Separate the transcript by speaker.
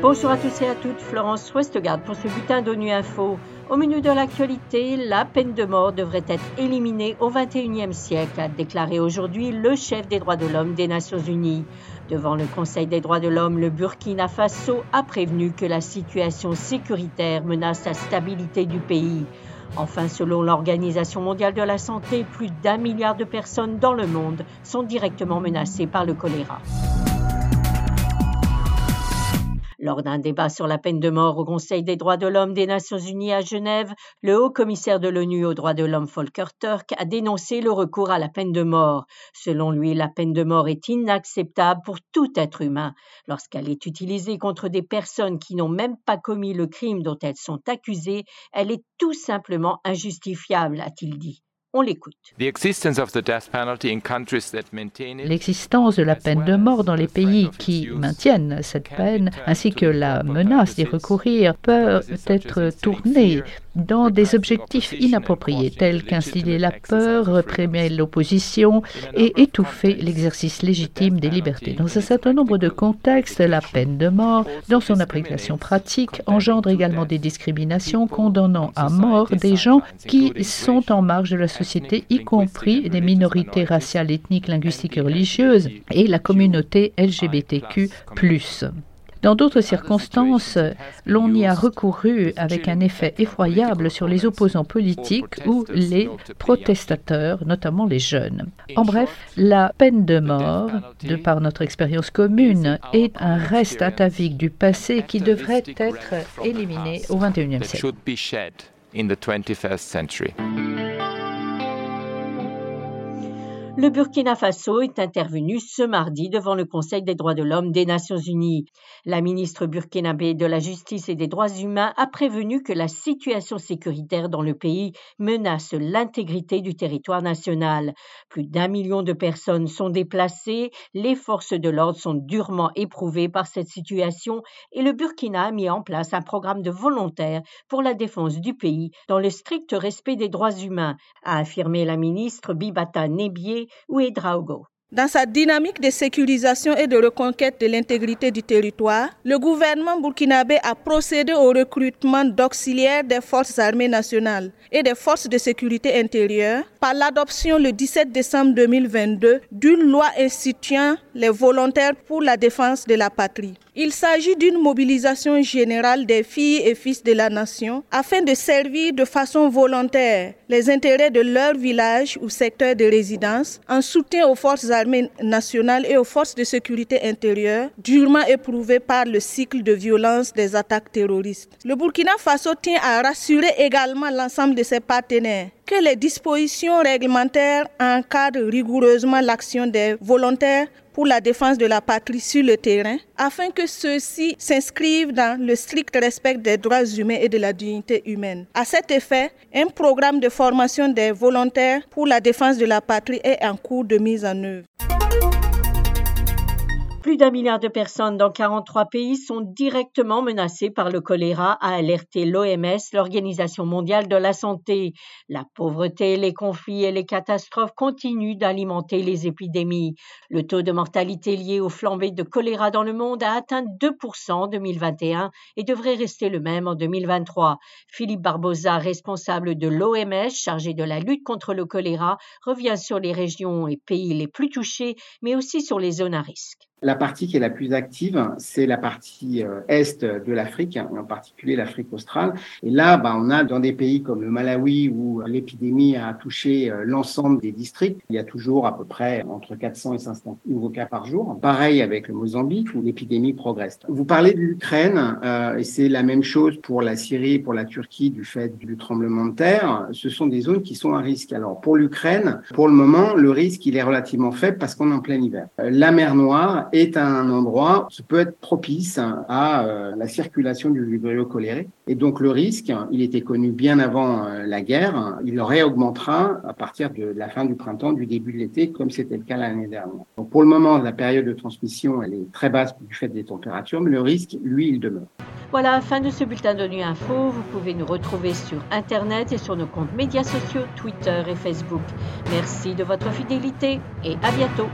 Speaker 1: Bonjour à tous et à toutes, Florence Westgard pour ce bulletin d'ONU Info. Au menu de l'actualité, la peine de mort devrait être éliminée au XXIe siècle, a déclaré aujourd'hui le chef des droits de l'homme des Nations Unies. Devant le Conseil des droits de l'homme, le Burkina Faso a prévenu que la situation sécuritaire menace la stabilité du pays. Enfin, selon l'Organisation mondiale de la santé, plus d'un milliard de personnes dans le monde sont directement menacées par le choléra. Lors d'un débat sur la peine de mort au Conseil des droits de l'homme des Nations Unies à Genève, le haut commissaire de l'ONU aux droits de l'homme Volker Turk a dénoncé le recours à la peine de mort. Selon lui, la peine de mort est inacceptable pour tout être humain. Lorsqu'elle est utilisée contre des personnes qui n'ont même pas commis le crime dont elles sont accusées, elle est tout simplement injustifiable, a-t-il dit. On l'écoute.
Speaker 2: L'existence de la peine de mort dans les pays qui maintiennent cette peine, ainsi que la menace d'y recourir, peut être tournée dans des objectifs inappropriés tels qu'instiller la peur, réprimer l'opposition et étouffer l'exercice légitime des libertés. Dans un certain nombre de contextes, la peine de mort, dans son application pratique, engendre également des discriminations condamnant à mort des gens qui sont en marge de la société, y compris des minorités raciales, ethniques, linguistiques et religieuses et la communauté LGBTQ+. Dans d'autres circonstances, l'on y a recouru avec un effet effroyable sur les opposants politiques ou les protestateurs, notamment les jeunes. En bref, la peine de mort, de par notre expérience commune, est un reste atavique du passé qui devrait être éliminé au XXIe siècle.
Speaker 1: Le Burkina Faso est intervenu ce mardi devant le Conseil des droits de l'homme des Nations Unies. La ministre burkinabé de la Justice et des droits humains a prévenu que la situation sécuritaire dans le pays menace l'intégrité du territoire national. Plus d'un million de personnes sont déplacées, les forces de l'ordre sont durement éprouvées par cette situation et le Burkina a mis en place un programme de volontaires pour la défense du pays dans le strict respect des droits humains, a affirmé la ministre Bibata Nebier
Speaker 3: Dans sa dynamique de sécurisation et de reconquête de l'intégrité du territoire, le gouvernement burkinabé a procédé au recrutement d'auxiliaires des forces armées nationales et des forces de sécurité intérieure par l'adoption le 17 décembre 2022 d'une loi instituant les volontaires pour la défense de la patrie. Il s'agit d'une mobilisation générale des filles et fils de la nation afin de servir de façon volontaire les intérêts de leur village ou secteur de résidence en soutien aux forces armées nationales et aux forces de sécurité intérieure durement éprouvées par le cycle de violence des attaques terroristes. Le Burkina Faso tient à rassurer également l'ensemble de ses partenaires que les dispositions réglementaires encadrent rigoureusement l'action des volontaires pour la défense de la patrie sur le terrain, afin que ceux-ci s'inscrivent dans le strict respect des droits humains et de la dignité humaine. À cet effet, un programme de formation des volontaires pour la défense de la patrie est en cours de mise en œuvre.
Speaker 1: Plus d'un milliard de personnes dans 43 pays sont directement menacées par le choléra, a alerté l'OMS, l'Organisation mondiale de la santé. La pauvreté, les conflits et les catastrophes continuent d'alimenter les épidémies. Le taux de mortalité lié aux flambées de choléra dans le monde a atteint 2% en 2021 et devrait rester le même en 2023. Philippe Barbosa, responsable de l'OMS chargé de la lutte contre le choléra, revient sur les régions et pays les plus touchés, mais aussi sur les zones à risque.
Speaker 4: La partie qui est la plus active, c'est la partie euh, est de l'Afrique, et en particulier l'Afrique australe. Et là, bah, on a dans des pays comme le Malawi où l'épidémie a touché euh, l'ensemble des districts, il y a toujours à peu près entre 400 et 500 nouveaux cas par jour. Pareil avec le Mozambique où l'épidémie progresse. Vous parlez de l'Ukraine, euh, et c'est la même chose pour la Syrie, pour la Turquie du fait du tremblement de terre. Ce sont des zones qui sont à risque. Alors pour l'Ukraine, pour le moment, le risque il est relativement faible parce qu'on est en plein hiver. La mer Noire est un endroit qui peut être propice à euh, la circulation du vibrio choléré. Et donc le risque, il était connu bien avant euh, la guerre, il réaugmentera à partir de la fin du printemps, du début de l'été, comme c'était le cas l'année dernière. Donc pour le moment, la période de transmission, elle est très basse du fait des températures, mais le risque, lui, il demeure.
Speaker 1: Voilà, fin de ce bulletin de nuit info. Vous pouvez nous retrouver sur Internet et sur nos comptes médias sociaux, Twitter et Facebook. Merci de votre fidélité et à bientôt.